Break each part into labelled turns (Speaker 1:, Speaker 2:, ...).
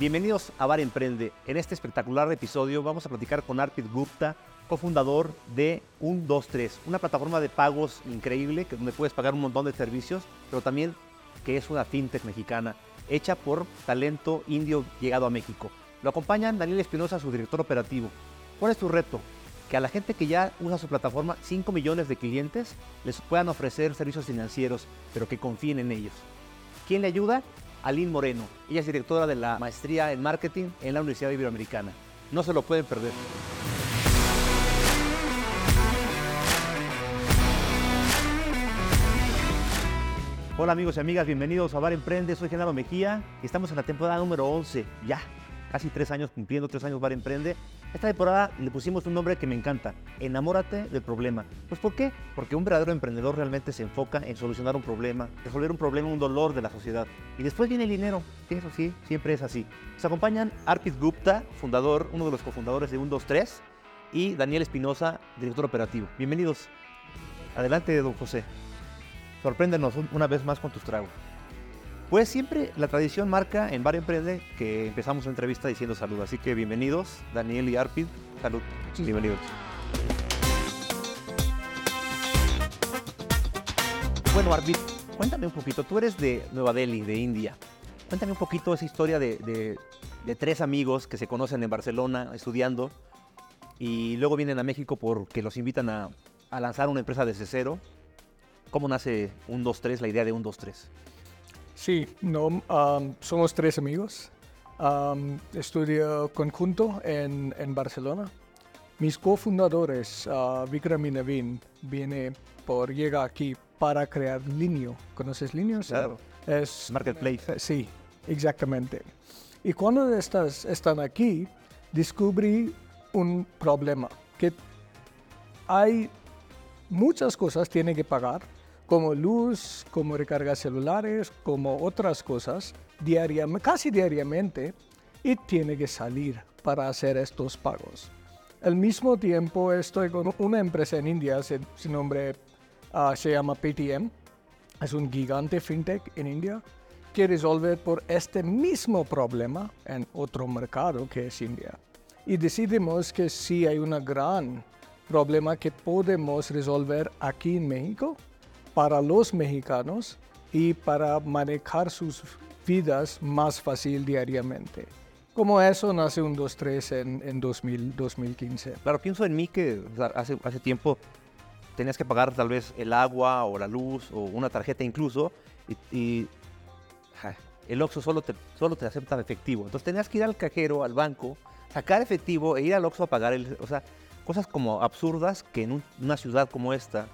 Speaker 1: Bienvenidos a Bar Emprende. En este espectacular episodio vamos a platicar con Arpit Gupta, cofundador de 123, una plataforma de pagos increíble que donde puedes pagar un montón de servicios, pero también que es una fintech mexicana hecha por talento indio llegado a México. Lo acompañan Daniel Espinosa, su director operativo. ¿Cuál es tu reto? Que a la gente que ya usa su plataforma, 5 millones de clientes, les puedan ofrecer servicios financieros, pero que confíen en ellos. ¿Quién le ayuda? Aline Moreno. Ella es directora de la maestría en marketing en la Universidad Iberoamericana. No se lo pueden perder. Hola amigos y amigas, bienvenidos a Bar Emprende. Soy Genaro Mejía y estamos en la temporada número 11. Ya, casi tres años cumpliendo, tres años Bar Emprende. Esta temporada le pusimos un nombre que me encanta, Enamórate del problema. Pues ¿por qué? Porque un verdadero emprendedor realmente se enfoca en solucionar un problema, resolver un problema, un dolor de la sociedad. Y después viene el dinero, que eso sí, siempre es así. Nos acompañan Arpit Gupta, fundador, uno de los cofundadores de 123, y Daniel Espinosa, director operativo. Bienvenidos. Adelante, don José. Sorpréndenos una vez más con tus tragos. Pues siempre la tradición marca en Bar Emprende que empezamos la entrevista diciendo salud. Así que bienvenidos, Daniel y Arpid. Salud. Bienvenidos. Bueno, Arpid, cuéntame un poquito. Tú eres de Nueva Delhi, de India. Cuéntame un poquito esa historia de, de tres amigos que se conocen en Barcelona estudiando y luego vienen a México porque los invitan a, a lanzar una empresa desde cero. ¿Cómo nace un 2-3, la idea de un 2-3?
Speaker 2: Sí, no, um, somos tres amigos. Um, estudio conjunto en, en, Barcelona. Mis cofundadores, uh, Vikram y viene por llegar aquí para crear Linio. ¿Conoces Linio?
Speaker 1: Claro. Es Marketplace.
Speaker 2: Eh, sí, exactamente. Y cuando estas, están aquí, descubrí un problema, que hay muchas cosas tienen que pagar como luz, como recargas celulares, como otras cosas, diariamente, casi diariamente, y tiene que salir para hacer estos pagos. Al mismo tiempo estoy con una empresa en India, su nombre ah, se llama Paytm, es un gigante fintech en India que resolver por este mismo problema en otro mercado que es India. Y decidimos que si hay un gran problema que podemos resolver aquí en México, para los mexicanos y para manejar sus vidas más fácil diariamente. Como eso nace un 2.3 en, en 2000, 2015.
Speaker 1: Claro, pienso en mí que hace, hace tiempo tenías que pagar tal vez el agua o la luz o una tarjeta incluso y, el Oxxo solo te, solo te acepta efectivo. Entonces tenías que ir al cajero, al banco, sacar efectivo e ir al Oxxo a pagar. El, o sea, cosas como absurdas que en una ciudad como esta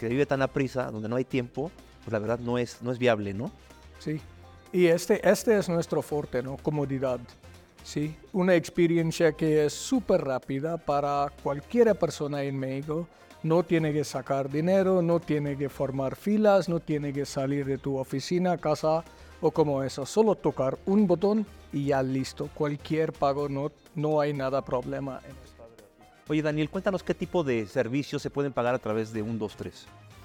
Speaker 1: que vive tan a prisa, donde no hay tiempo, pues la verdad no es, no es viable, ¿no?
Speaker 2: Sí, y este, este es nuestro fuerte, ¿no? Comodidad. Sí, una experiencia que es súper rápida para cualquier persona en México. No tiene que sacar dinero, no tiene que formar filas, no tiene que salir de tu oficina, casa o como eso. Solo tocar un botón y ya listo. Cualquier pago, no, no hay nada problema en esto.
Speaker 1: Oye, Daniel, cuéntanos qué tipo de servicios se pueden pagar a través de un 2-3.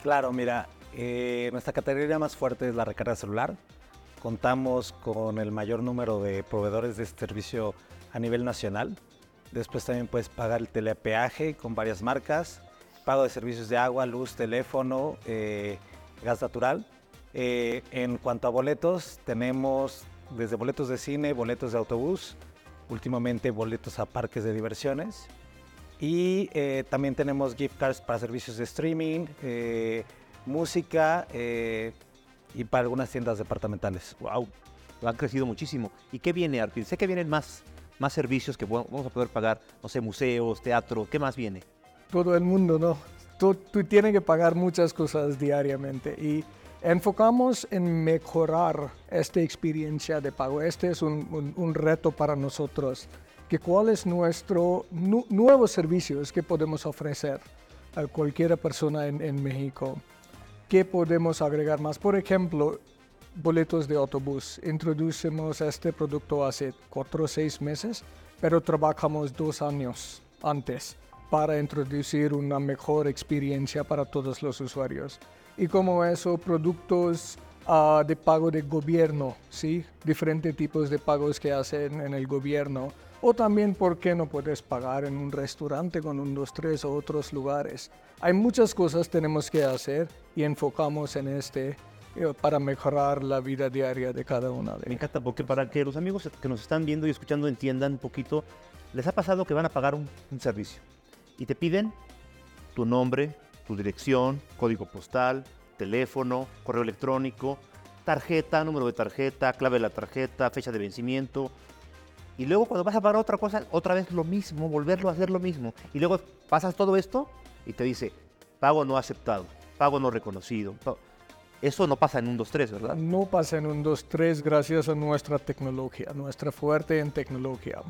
Speaker 3: Claro, mira, eh, nuestra categoría más fuerte es la recarga celular. Contamos con el mayor número de proveedores de este servicio a nivel nacional. Después también puedes pagar el telepeaje con varias marcas, pago de servicios de agua, luz, teléfono, eh, gas natural. Eh, en cuanto a boletos, tenemos desde boletos de cine, boletos de autobús, últimamente boletos a parques de diversiones y eh, también tenemos gift cards para servicios de streaming, eh, música eh, y para algunas tiendas departamentales.
Speaker 1: ¡Wow! Han crecido muchísimo. ¿Y qué viene, Arpid? Sé que vienen más, más servicios que vamos a poder pagar, no sé, museos, teatro. ¿Qué más viene?
Speaker 2: Todo el mundo, ¿no? Tú, tú tienes que pagar muchas cosas diariamente y enfocamos en mejorar esta experiencia de pago. Este es un, un reto para nosotros que cuál es nuestro nuevos servicios que podemos ofrecer a cualquier persona en, en México. ¿Qué podemos agregar más? Por ejemplo, boletos de autobús. Introducimos este producto hace cuatro o seis meses, pero trabajamos dos años antes para introducir una mejor experiencia para todos los usuarios. Y como eso, productos ah, de pago de gobierno, ¿sí? Diferentes tipos de pagos que hacen en el gobierno. O también, ¿por qué no puedes pagar en un restaurante con un, dos, tres o otros lugares? Hay muchas cosas que tenemos que hacer y enfocamos en este eh, para mejorar la vida diaria de cada una de
Speaker 1: Me encanta porque para que los amigos que nos están viendo y escuchando entiendan un poquito, les ha pasado que van a pagar un, un servicio y te piden tu nombre, tu dirección, código postal, teléfono, correo electrónico, tarjeta, número de tarjeta, clave de la tarjeta, fecha de vencimiento. Y luego cuando vas a pagar otra cosa, otra vez lo mismo, volverlo a hacer lo mismo. Y luego pasas todo esto y te dice, pago no aceptado, pago no reconocido. Eso no pasa en un 2, 3, ¿verdad?
Speaker 2: No pasa en un 2, 3 gracias a nuestra tecnología, nuestra fuerte en tecnología.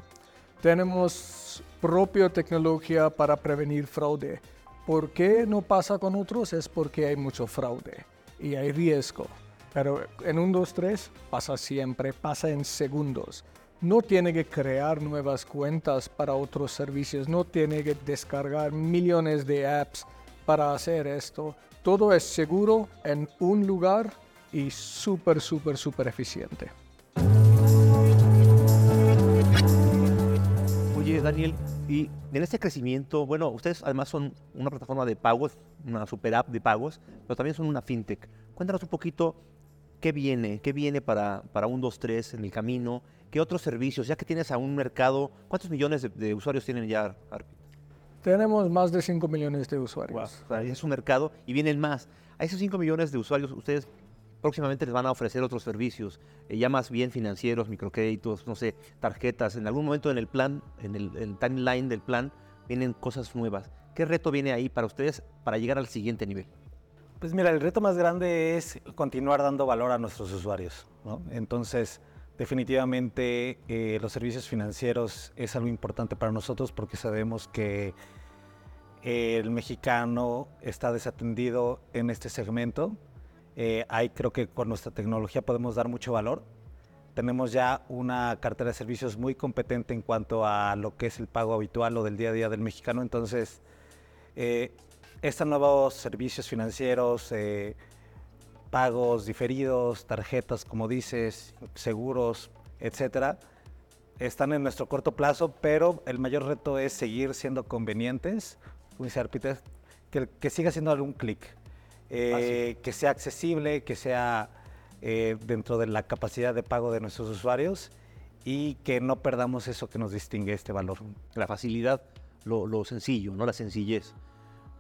Speaker 2: Tenemos propia tecnología para prevenir fraude. ¿Por qué no pasa con otros? Es porque hay mucho fraude y hay riesgo. Pero en un 2, 3 pasa siempre, pasa en segundos. No tiene que crear nuevas cuentas para otros servicios, no tiene que descargar millones de apps para hacer esto. Todo es seguro en un lugar y súper, súper, súper eficiente.
Speaker 1: Oye, Daniel, y en este crecimiento, bueno, ustedes además son una plataforma de pagos, una super app de pagos, pero también son una fintech. Cuéntanos un poquito qué viene, qué viene para, para un 2, 3 en el camino, qué otros servicios, ya que tienes a un mercado, ¿cuántos millones de, de usuarios tienen ya, Arpit?
Speaker 2: Tenemos más de 5 millones de usuarios.
Speaker 1: O sea, es un mercado y vienen más. A esos 5 millones de usuarios, ustedes próximamente les van a ofrecer otros servicios, eh, ya más bien financieros, microcréditos, no sé, tarjetas. En algún momento en el plan, en el, el timeline del plan, vienen cosas nuevas. ¿Qué reto viene ahí para ustedes para llegar al siguiente nivel?
Speaker 3: Pues mira, el reto más grande es continuar dando valor a nuestros usuarios. ¿no? Entonces, definitivamente eh, los servicios financieros es algo importante para nosotros porque sabemos que el mexicano está desatendido en este segmento. Eh, ahí creo que con nuestra tecnología podemos dar mucho valor. Tenemos ya una cartera de servicios muy competente en cuanto a lo que es el pago habitual o del día a día del mexicano. Entonces, eh, estos nuevos servicios financieros, pagos diferidos, tarjetas, como dices, seguros, etcétera, están en nuestro corto plazo, pero el mayor reto es seguir siendo convenientes, que, que siga siendo algún clic, eh, que sea accesible, que sea eh, dentro de la capacidad de pago de nuestros usuarios y que no perdamos eso que nos distingue este valor.
Speaker 1: La facilidad, lo, lo sencillo, no la sencillez.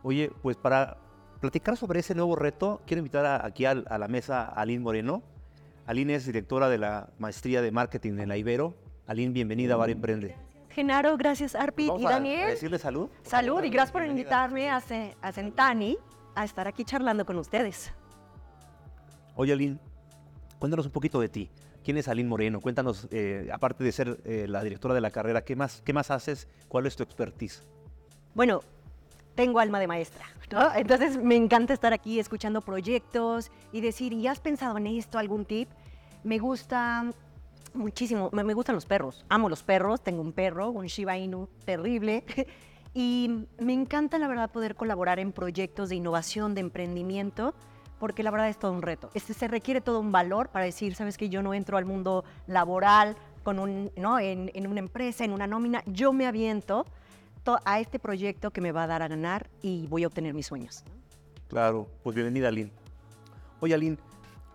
Speaker 1: Oye, pues para platicar sobre ese nuevo reto, quiero invitar a- aquí a, la mesa a Aline Moreno. Aline es directora de la maestría de marketing en la Ibero. Aline, bienvenida a Bar Emprende.
Speaker 4: Genaro, gracias Arpit
Speaker 1: Vamos
Speaker 4: y
Speaker 1: a
Speaker 4: Daniel.
Speaker 1: decirle salud.
Speaker 4: Salud y gracias por
Speaker 1: Bienvenida.
Speaker 4: invitarme a, a Centani a estar aquí charlando con ustedes.
Speaker 1: Oye, Aline, cuéntanos un poquito de ti. ¿Quién es Aline Moreno? Cuéntanos, eh, aparte de ser eh, la directora de la carrera, ¿qué más, ¿qué más haces? ¿Cuál es tu expertise?
Speaker 4: Bueno, tengo alma de maestra. Entonces me encanta estar aquí escuchando proyectos y decir, ¿y has pensado en esto, algún tip? Me gusta muchísimo, me, gustan los perros, amo los perros, tengo un perro, un Shiba Inu terrible. Y me encanta, la verdad, poder colaborar en proyectos de innovación, de emprendimiento, porque la verdad es todo un reto. Este, se requiere todo un valor para decir, sabes que yo no entro al mundo laboral con un, ¿no? en una empresa, en una nómina, yo me aviento a este proyecto que me va a dar a ganar y voy a obtener mis sueños.
Speaker 1: Claro, pues bienvenida, Aline. Oye, Aline,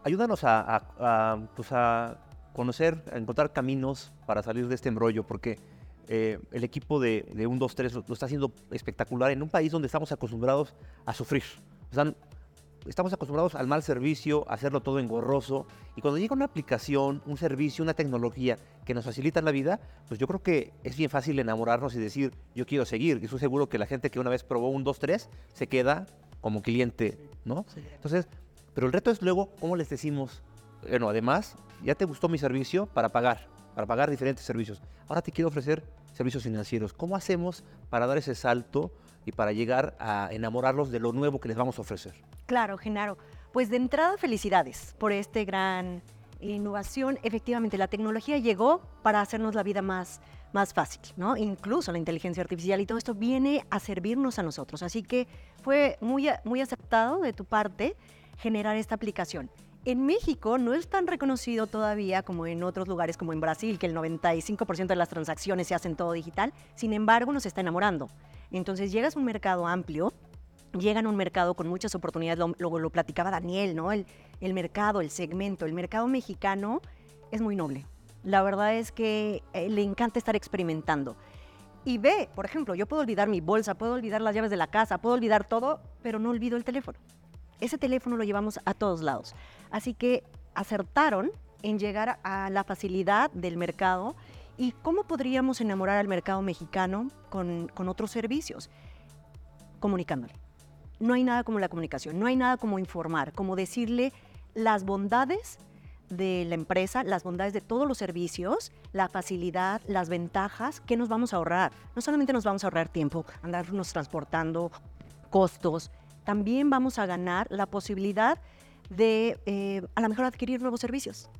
Speaker 1: ayúdanos a, a- pues a conocer, a encontrar caminos para salir de este embrollo, porque eh, el equipo de, de 1, 2, 3 lo, está haciendo espectacular en un país donde estamos acostumbrados a sufrir. O estamos acostumbrados al mal servicio, a hacerlo todo engorroso. Y cuando llega una aplicación, un servicio, una tecnología que nos facilita la vida, pues yo creo que es bien fácil enamorarnos y decir, yo quiero seguir. Y estoy seguro que la gente que una vez probó un 2, 3 se queda como cliente, ¿no? Entonces, pero el reto es luego, ¿cómo les decimos? Bueno, además, ya te gustó mi servicio para pagar, para pagar diferentes servicios. Ahora te quiero ofrecer servicios financieros. ¿Cómo hacemos para dar ese salto y para llegar a enamorarlos de lo nuevo que les vamos a ofrecer?
Speaker 4: Claro, Genaro. Pues de entrada, felicidades por este gran innovación. Efectivamente, la tecnología llegó para hacernos la vida más, más fácil, ¿no? Incluso la inteligencia artificial y todo esto viene a servirnos a nosotros. Así que fue muy, muy aceptado de tu parte generar esta aplicación. En México no es tan reconocido todavía como en otros lugares como en Brasil, que el 95% de las transacciones se hacen todo digital. Sin embargo, nos está enamorando. Entonces llegas a un mercado amplio, llegan a un mercado con muchas oportunidades, lo, lo, platicaba Daniel, ¿no? El, el mercado, el segmento, el mercado mexicano es muy noble. La verdad es que eh, le encanta estar experimentando. Y ve, por ejemplo, yo puedo olvidar mi bolsa, puedo olvidar las llaves de la casa, puedo olvidar todo, pero no olvido el teléfono. Ese teléfono lo llevamos a todos lados. Así que acertaron en llegar a la facilidad del mercado y cómo podríamos enamorar al mercado mexicano con, con otros servicios. Comunicándole. No hay nada como la comunicación, no hay nada como informar, como decirle las bondades de la empresa, las bondades de todos los servicios, la facilidad, las ventajas que nos vamos a ahorrar. No solamente nos vamos a ahorrar tiempo, andarnos transportando, costos, también vamos a ganar la posibilidad de eh, a lo mejor adquirir nuevos servicios,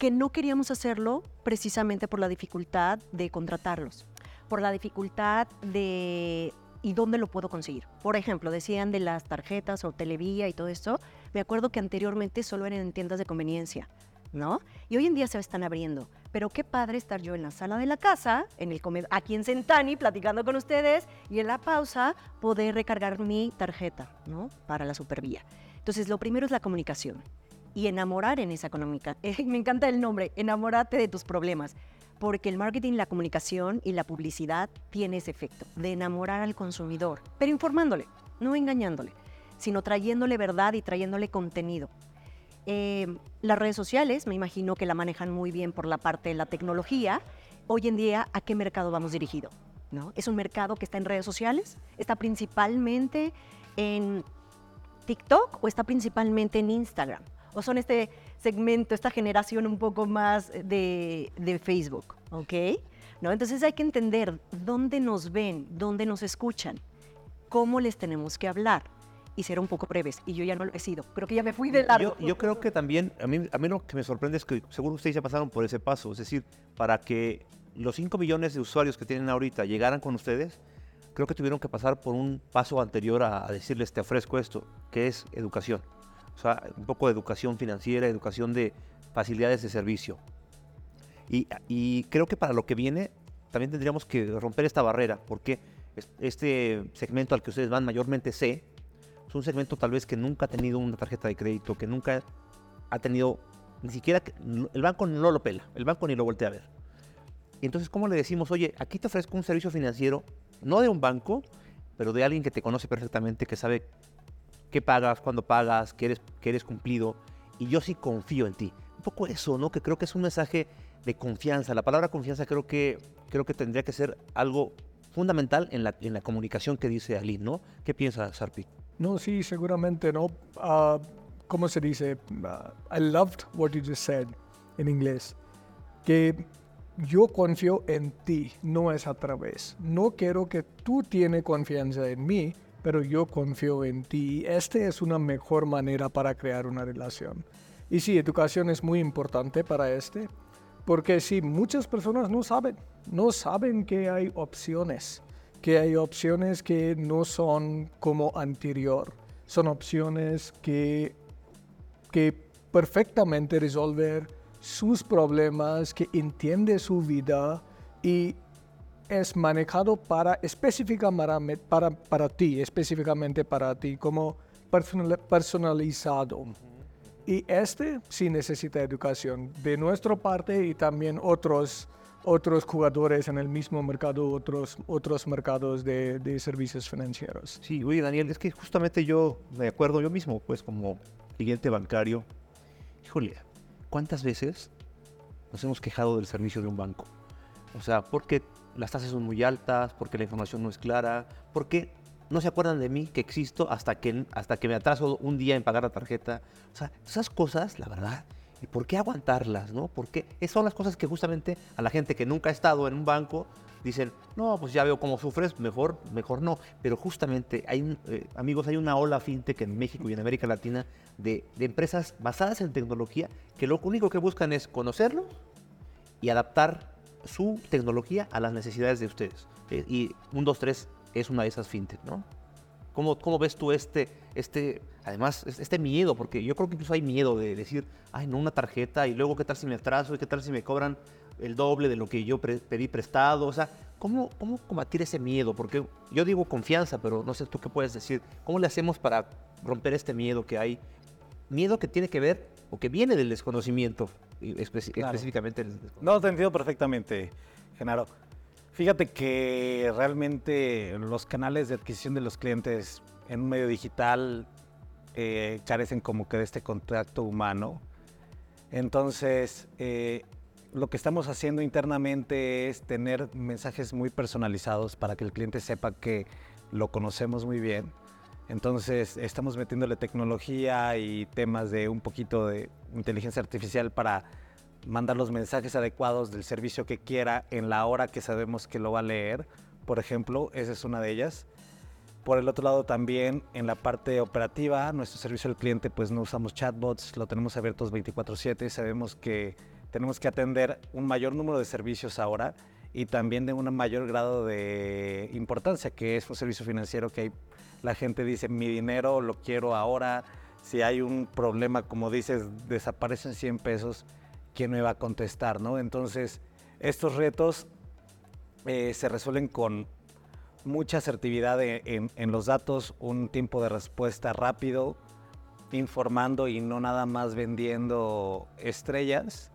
Speaker 4: que no queríamos hacerlo precisamente por la dificultad de contratarlos, por la dificultad de y dónde lo puedo conseguir. Por ejemplo, decían de las tarjetas o televía y todo esto. Me acuerdo que anteriormente solo eran en tiendas de conveniencia, ¿no? Y hoy en día se están abriendo. Pero qué padre estar yo en la sala de la casa, en el comedor, aquí en Centani, platicando con ustedes y en la pausa poder recargar mi tarjeta, ¿no? Para la supervía. Entonces, lo primero es la comunicación y enamorar en esa económica. me encanta el nombre, enamórate de tus problemas porque el marketing, la comunicación y la publicidad tiene ese efecto de enamorar al consumidor, pero informándole, no engañándole, sino trayéndole verdad y trayéndole contenido. Eh, las redes sociales, me imagino que la manejan muy bien por la parte de la tecnología. Hoy en día, ¿a qué mercado vamos dirigido? ¿No? ¿Es un mercado que está en redes sociales? ¿Está principalmente en TikTok o está principalmente en Instagram? ¿O son este segmento, esta generación un poco más de, de Facebook, ¿ok? ¿No? Entonces hay que entender dónde nos ven, dónde nos escuchan, cómo les tenemos que hablar y ser un poco breves. Y yo ya no lo he sido. Creo que ya me fui de largo.
Speaker 1: Yo, yo creo que también, a mí, a mí lo que me sorprende es que seguro ustedes ya pasaron por ese paso. Es decir, para que los 5 millones de usuarios que tienen ahorita llegaran con ustedes, creo que tuvieron que pasar por un paso anterior a, a decirles te ofrezco esto, que es educación. O sea, un poco de educación financiera, educación de facilidades de servicio. Y, creo que para lo que viene también tendríamos que romper esta barrera, porque este segmento al que ustedes van mayormente C, es un segmento tal vez que nunca ha tenido una tarjeta de crédito, que nunca ha tenido, ni siquiera, el banco no lo pela, el banco ni lo voltea a ver. Entonces, ¿cómo le decimos, oye, aquí te ofrezco un servicio financiero, no de un banco, pero de alguien que te conoce perfectamente, que sabe qué pagas, cuándo pagas, que eres, cumplido. Y yo sí confío en ti. Un poco eso, ¿no? Que creo que es un mensaje de confianza. La palabra confianza creo que, creo que tendría que ser algo fundamental en la, en la comunicación que dice Ali, ¿no? ¿Qué piensas, Sarpi?
Speaker 2: No, sí, seguramente, ¿no? Uh, ¿Cómo se dice? Uh, I loved what you just said en inglés. Que yo confío en ti, no es a través. No quiero que tú tienes confianza en mí, pero yo confío en ti. Esta es una mejor manera para crear una relación. Y sí, educación es muy importante para este, porque sí, muchas personas no saben, no saben que hay opciones, que hay opciones que no son como anterior, son opciones que, que perfectamente resolver sus problemas, que entiende su vida y es manejado para específicamente para, para ti, específicamente para ti, como personalizado. Y este sí necesita educación de nuestra parte y también otros, otros jugadores en el mismo mercado, otros, otros mercados de, de servicios financieros.
Speaker 1: Sí, oye Daniel, es que justamente yo me acuerdo yo mismo, pues como cliente bancario, híjole, ¿cuántas veces nos hemos quejado del servicio de un banco? O sea, porque las tasas son muy altas, porque la información no es clara, porque no se acuerdan de mí que existo hasta que, hasta que me atraso un día en pagar la tarjeta. O sea, esas cosas, la verdad, ¿y por qué aguantarlas, no? Porque esas son las cosas que justamente a la gente que nunca ha estado en un banco dicen, no, pues ya veo cómo sufres, mejor, mejor no. Pero justamente, hay eh, amigos, hay una ola fintech en México y en América Latina de, de empresas basadas en tecnología que lo único que buscan es conocerlo y adaptar su tecnología a las necesidades de ustedes. Eh, y un 2-3 es una de esas fintech, ¿no? ¿Cómo, cómo ves tú este, este, además, es- este miedo? Porque yo creo que incluso hay miedo de decir, ay, no, una tarjeta y luego qué tal si me atraso y qué tal si me cobran el doble de lo que yo pedí prestado. O sea, ¿cómo, ¿cómo combatir ese miedo? Porque yo digo confianza, pero no sé tú qué puedes decir. ¿Cómo le hacemos para romper este miedo que hay? Miedo que tiene que ver o que viene del desconocimiento, espe-
Speaker 3: Claro.
Speaker 1: específicamente desconocimiento.
Speaker 3: No, te entiendo perfectamente, Genaro. Fíjate que realmente los canales de adquisición de los clientes en un medio digital eh, carecen como que de este contacto humano. Entonces, eh, lo que estamos haciendo internamente es tener mensajes muy personalizados para que el cliente sepa que lo conocemos muy bien. Entonces, estamos metiéndole tecnología y temas de un poquito de inteligencia artificial para mandar los mensajes adecuados del servicio que quiera en la hora que sabemos que lo va a leer. Por ejemplo, esa es una de ellas. Por el otro lado también en la parte operativa, nuestro servicio al cliente pues no usamos chatbots, lo tenemos abiertos 24/7, sabemos que tenemos que atender un mayor número de servicios ahora y también de un mayor grado de importancia, que es un servicio financiero que la gente dice, mi dinero lo quiero ahora, si hay un problema, como dices, desaparecen 100 pesos, ¿quién me va a contestar? ¿no? Entonces, estos retos eh, se resuelven con mucha asertividad e- en, en los datos, un tiempo de respuesta rápido, informando y no nada más vendiendo estrellas.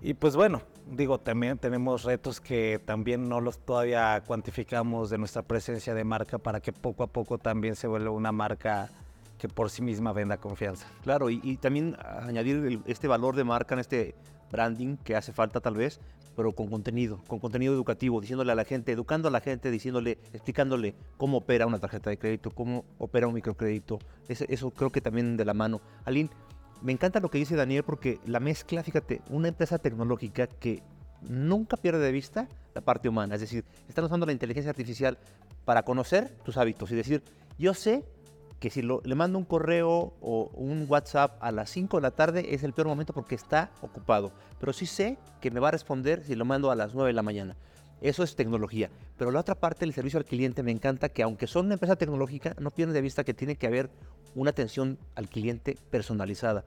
Speaker 3: Y pues bueno, digo, también tenemos retos que también no los todavía cuantificamos de nuestra presencia de marca para que poco a poco también se vuelva una marca que por sí misma venda confianza.
Speaker 1: Claro, y, también añadir este valor de marca en este branding que hace falta tal vez, pero con contenido, con contenido educativo, diciéndole a la gente, educando a la gente, diciéndole, explicándole cómo opera una tarjeta de crédito, cómo opera un microcrédito. Ese- eso creo que también de la mano. Aline, me encanta lo que dice Daniel porque la mezcla, fíjate, una empresa tecnológica que nunca pierde de vista la parte humana, es decir, están usando la inteligencia artificial para conocer tus hábitos y decir, yo sé que si le mando un correo o un WhatsApp a las 5 de la tarde es el peor momento porque está ocupado. Pero sí sé que me va a responder si lo mando a las 9 de la mañana. Eso es tecnología. Pero la otra parte del servicio al cliente me encanta que aunque son una empresa tecnológica, no pierden de vista que tiene que haber una atención al cliente personalizada.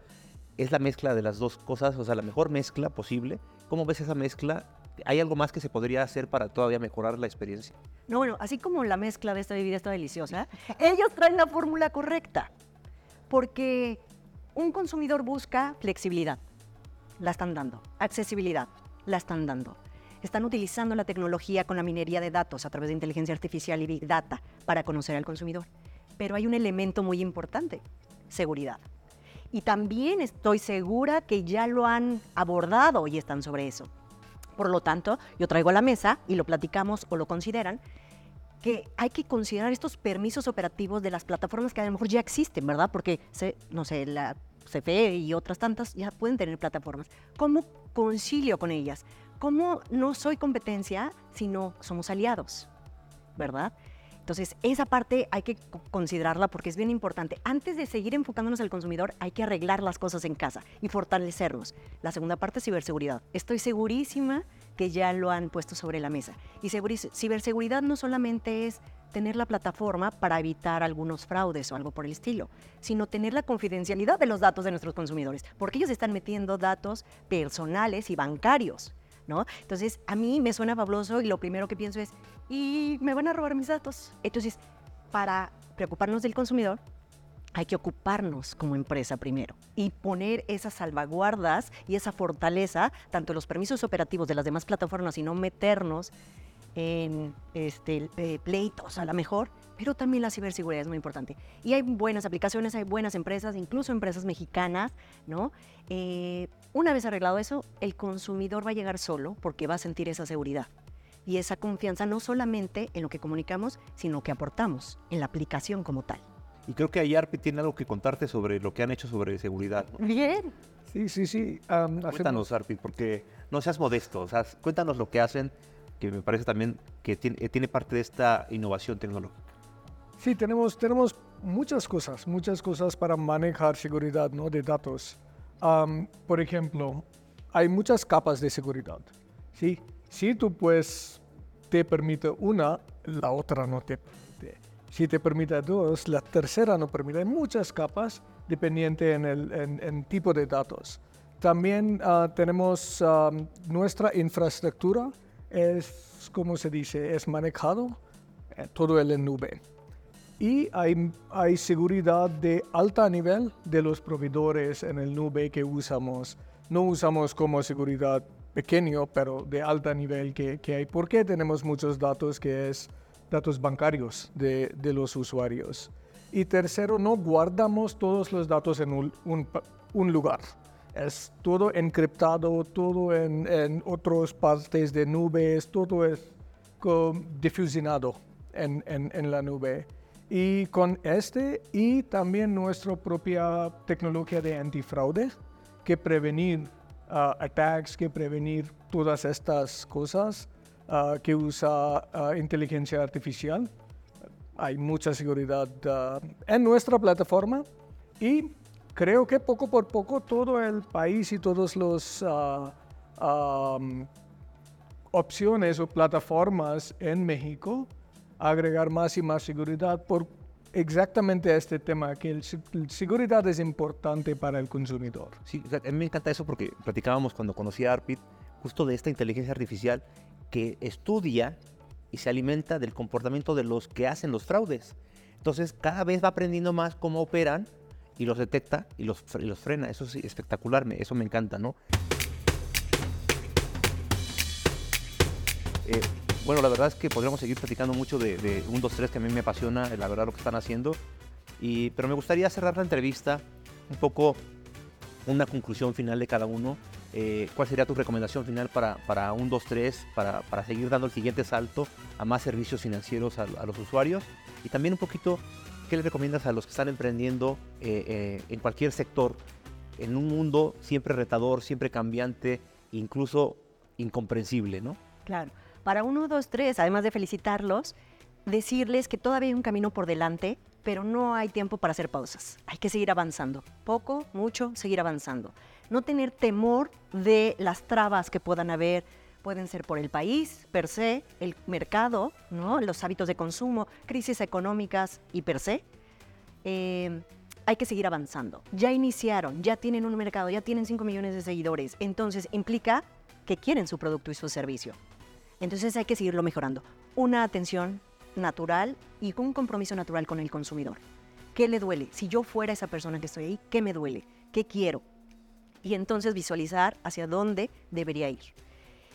Speaker 1: Es la mezcla de las dos cosas, o sea, la mejor mezcla posible. ¿Cómo ves esa mezcla? ¿Hay algo más que se podría hacer para todavía mejorar la experiencia?
Speaker 4: No, bueno, así como la mezcla de esta bebida está deliciosa, ellos traen la fórmula correcta. Porque un consumidor busca flexibilidad, la están dando. Accesibilidad, la están dando. Están utilizando la tecnología con la minería de datos a través de inteligencia artificial y big data para conocer al consumidor. Pero hay un elemento muy importante, seguridad. Y también estoy segura que ya lo han abordado y están sobre eso. Por lo tanto, yo traigo a la mesa y lo platicamos o lo consideran que hay que considerar estos permisos operativos de las plataformas que a lo mejor ya existen, ¿verdad? Porque, no sé, la CFE y otras tantas ya pueden tener plataformas. ¿Cómo concilio con ellas? ¿Cómo no soy competencia, sino somos aliados? ¿Verdad? Entonces, esa parte hay que co- considerarla porque es bien importante. Antes de seguir enfocándonos al consumidor, hay que arreglar las cosas en casa y fortalecernos. La segunda parte es ciberseguridad. Estoy segurísima que ya lo han puesto sobre la mesa. Y seguri- ciberseguridad no solamente es tener la plataforma para evitar algunos fraudes o algo por el estilo, sino tener la confidencialidad de los datos de nuestros consumidores, porque ellos están metiendo datos personales y bancarios. Entonces, a mí me suena fabuloso y lo primero que pienso es, ¿y me van a robar mis datos? Entonces, para preocuparnos del consumidor, hay que ocuparnos como empresa primero y poner esas salvaguardas y esa fortaleza, tanto los permisos operativos de las demás plataformas y no meternos en este, eh, pleitos a lo mejor, pero también la ciberseguridad es muy importante. Y hay buenas aplicaciones, hay buenas empresas, incluso empresas mexicanas, ¿no? Eh, una vez arreglado eso, el consumidor va a llegar solo porque va a sentir esa seguridad y esa confianza no solamente en lo que comunicamos, sino que aportamos en la aplicación como tal.
Speaker 1: Y creo que Ayarpi tiene algo que contarte sobre lo que han hecho sobre seguridad. ¿no?
Speaker 4: Bien.
Speaker 2: Sí, sí, sí.
Speaker 1: Cuéntanos, Arpit, porque no seas modesto. O sea, cuéntanos lo que hacen, que me parece también que tiene, eh, tiene parte de esta innovación tecnológica.
Speaker 2: Sí, tenemos, tenemos muchas cosas, muchas cosas para manejar seguridad ¿no? de datos. Am, por ejemplo, hay muchas capas de seguridad. ¿sí? Si tú pues te permite una, la otra no te permite. Si te permite dos, la tercera no permite. Hay muchas capas dependiente en el en- en tipo de datos. También ah, tenemos ah, nuestra infraestructura, es, como se dice, es manejado eh, todo en la nube. Y hay, hay seguridad de alta nivel de los proveedores en el nube que usamos. No usamos como seguridad pequeño, pero de alta nivel que, que hay. Porque tenemos muchos datos que es datos bancarios de, de los usuarios. Y tercero, no guardamos todos los datos en un, un un lugar. Es todo encriptado, todo en, en otras partes de nubes, todo es difusionado en, en- en la nube. Y con este y también nuestra propia tecnología de antifraude, que prevenir ah, attacks, que prevenir todas estas cosas, ah, que usa ah, inteligencia artificial. Hay mucha seguridad en nuestra plataforma y creo que poco por poco todo el país y todos los ah, am, opciones o plataformas en México agregar más y más seguridad por exactamente este tema, que el, el seguridad es importante para el consumidor.
Speaker 1: Sí, a mí me encanta eso porque platicábamos cuando conocí a Arpit justo de esta inteligencia artificial que estudia y se alimenta del comportamiento de los que hacen los fraudes. Entonces cada vez va aprendiendo más cómo operan y los detecta y los, y los frena. Eso es espectacular, me- eso me encanta, ¿no? Eh, bueno, la verdad es que podríamos seguir platicando mucho de, de 1, 2, 3, que a mí me apasiona, la verdad, lo que están haciendo. Y, pero me gustaría cerrar la entrevista un poco una conclusión final de cada uno. Eh, ¿Cuál sería tu recomendación final para, para un 2, 3, para, para seguir dando el siguiente salto a más servicios financieros a, los usuarios? Y también un poquito, ¿qué le recomiendas a los que están emprendiendo eh, eh, en cualquier sector, en un mundo siempre retador, siempre cambiante, incluso incomprensible, ¿no?
Speaker 4: Claro. Para uno, dos, tres, además de felicitarlos, decirles que todavía hay un camino por delante, pero no hay tiempo para hacer pausas. Hay que seguir avanzando. Poco, mucho, seguir avanzando. No tener temor de las trabas que puedan haber. Pueden ser por el país, per se, el mercado, ¿no? los hábitos de consumo, crisis económicas y per se. Eh, hay que seguir avanzando. Ya iniciaron, ya tienen un mercado, ya tienen 5 millones de seguidores. Entonces implica que quieren su producto y su servicio. Entonces hay que seguirlo mejorando. Una atención natural y con un compromiso natural con el consumidor. ¿Qué le duele? Si yo fuera esa persona que estoy ahí, ¿qué me duele? ¿Qué quiero? Y entonces visualizar hacia dónde debería ir.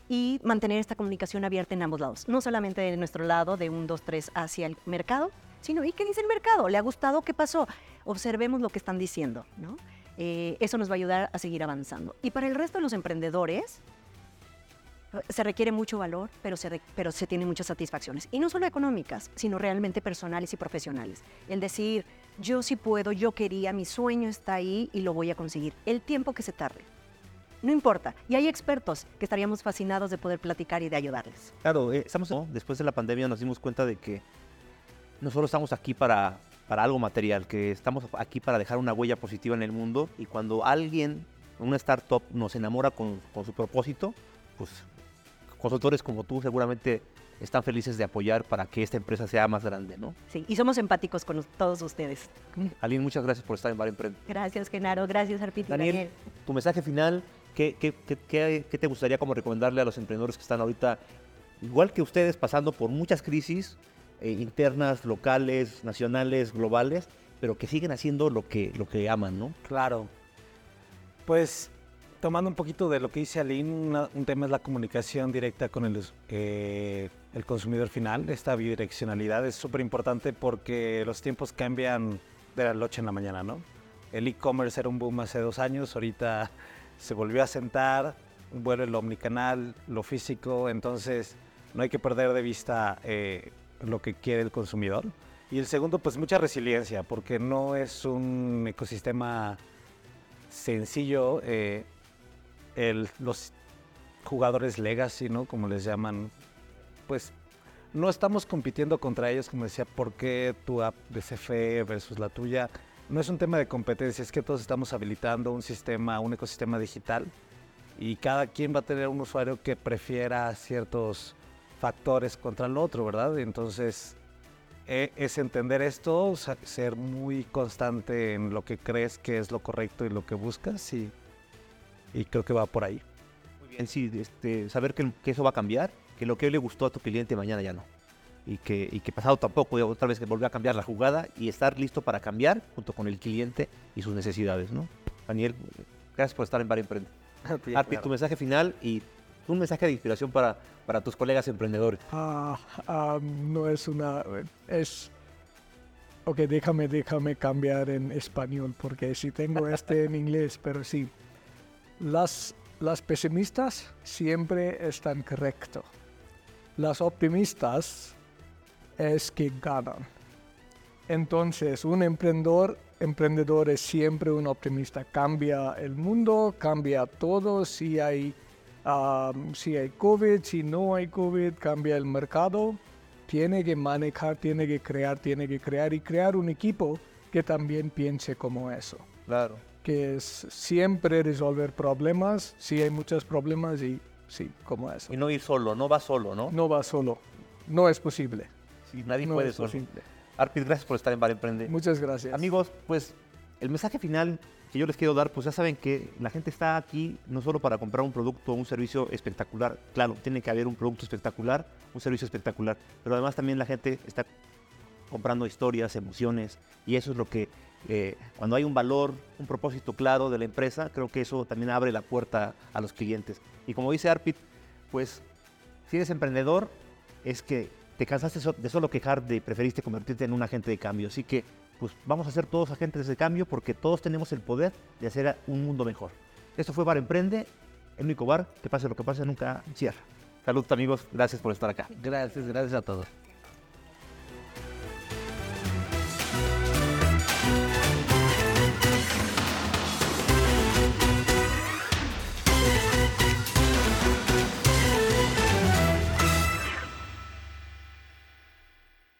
Speaker 4: Y mantener esta comunicación abierta en ambos lados. No solamente de nuestro lado, de un, dos, tres, hacia el mercado, sino ¿y qué dice el mercado? ¿Le ha gustado? ¿Qué pasó? Observemos lo que están diciendo. ¿no? Eh, eso nos va a ayudar a seguir avanzando. Y para el resto de los emprendedores, se requiere mucho valor, pero se, pero se tienen muchas satisfacciones. Y no solo económicas, sino realmente personales y profesionales. El decir, yo sí puedo, yo quería, mi sueño está ahí y lo voy a conseguir. El tiempo que se tarde. No importa. Y hay expertos que estaríamos fascinados de poder platicar y de ayudarles.
Speaker 1: Claro, eh, estamos después de la pandemia nos dimos cuenta de que no solo estamos aquí para, para algo material, que estamos aquí para dejar una huella positiva en el mundo y cuando alguien, una startup, nos enamora con, con su propósito, pues consultores como tú seguramente están felices de apoyar para que esta empresa sea más grande, ¿no?
Speaker 4: Sí, y somos empáticos con todos ustedes.
Speaker 1: Aline, muchas gracias por estar en Bar Emprende.
Speaker 4: Gracias, Genaro. Gracias, Arpiti.
Speaker 1: Daniel, tu mensaje final, ¿qué, qué, qué- qué- qué te gustaría como recomendarle a los emprendedores que están ahorita, igual que ustedes, pasando por muchas crisis eh, internas, locales, nacionales, globales, pero que siguen haciendo lo que, lo que aman, ¿no?
Speaker 3: Claro. Pues tomando un poquito de lo que dice Aline, una- un tema es la comunicación directa con el, eh, el consumidor final. Esta bidireccionalidad es súper importante porque los tiempos cambian de la noche en la mañana, ¿no? El e-commerce era un boom hace dos años, ahorita se volvió a sentar, vuelve el omnicanal, lo físico, entonces no hay que perder de vista eh, lo que quiere el consumidor. Y el segundo, pues mucha resiliencia, porque no es un ecosistema sencillo. eh, los jugadores legacy, ¿no? Como les llaman, pues no estamos compitiendo contra ellos, como decía, ¿por qué tu app de CFE versus la tuya? No es un tema de competencia, es que todos estamos habilitando un sistema, un ecosistema digital y cada quien va a tener un usuario que prefiera ciertos factores contra el otro, ¿verdad? Entonces, eh, es entender esto, ser muy constante en lo que crees que es lo correcto y lo que buscas y, y creo que va por ahí.
Speaker 1: Muy bien, sí, este, saber que, que eso va a cambiar, que lo que hoy le gustó a tu cliente mañana ya no. Y que, y que pasado tampoco, y otra vez que volvió a cambiar la jugada y estar listo para cambiar junto con el cliente y sus necesidades, ¿no? Daniel, gracias por estar en Bar Emprende. Arpi, tu mensaje final y un mensaje de inspiración para, para tus colegas emprendedores.
Speaker 2: Ah, ah, no es una... Es... Ok, déjame, déjame cambiar en español, porque si tengo este en inglés, pero sí. Las, las pesimistas siempre están correctos. Las optimistas es que ganan. Entonces, un emprendedor, emprendedor es siempre un optimista. Cambia el mundo, cambia todo. Si hay, um, si hay COVID, si no hay COVID, cambia el mercado. Tiene que manejar, tiene que crear, tiene que crear y crear un equipo que también piense como eso.
Speaker 1: Claro.
Speaker 2: Que es siempre resolver problemas. Si hay muchos problemas y sí, como eso.
Speaker 1: Y no ir solo, no va solo, ¿no?
Speaker 2: No va solo. No es posible.
Speaker 1: Sí, nadie
Speaker 2: No
Speaker 1: puede
Speaker 2: es
Speaker 1: solo.
Speaker 2: posible.
Speaker 1: Arpid, gracias por estar en Bar Emprende.
Speaker 2: Muchas gracias.
Speaker 1: Amigos, pues el mensaje final que yo les quiero dar, pues ya saben que la gente está aquí no solo para comprar un producto o un servicio espectacular, claro, tiene que haber un producto espectacular, un servicio espectacular, pero además también la gente está comprando historias, emociones, y eso es lo que, eh, cuando hay un valor, un propósito claro de la empresa, creo que eso también abre la puerta a los clientes. Y como dice Arpit, pues si eres emprendedor, es que te cansaste de solo quejar de preferiste convertirte en un agente de cambio. Así que, pues vamos a ser todos agentes de cambio porque todos tenemos el poder de hacer a- un mundo mejor. Esto fue Bar Emprende, el único bar que pase lo que pase nunca cierra. Salud amigos, gracias por estar acá.
Speaker 3: Gracias, gracias a todos.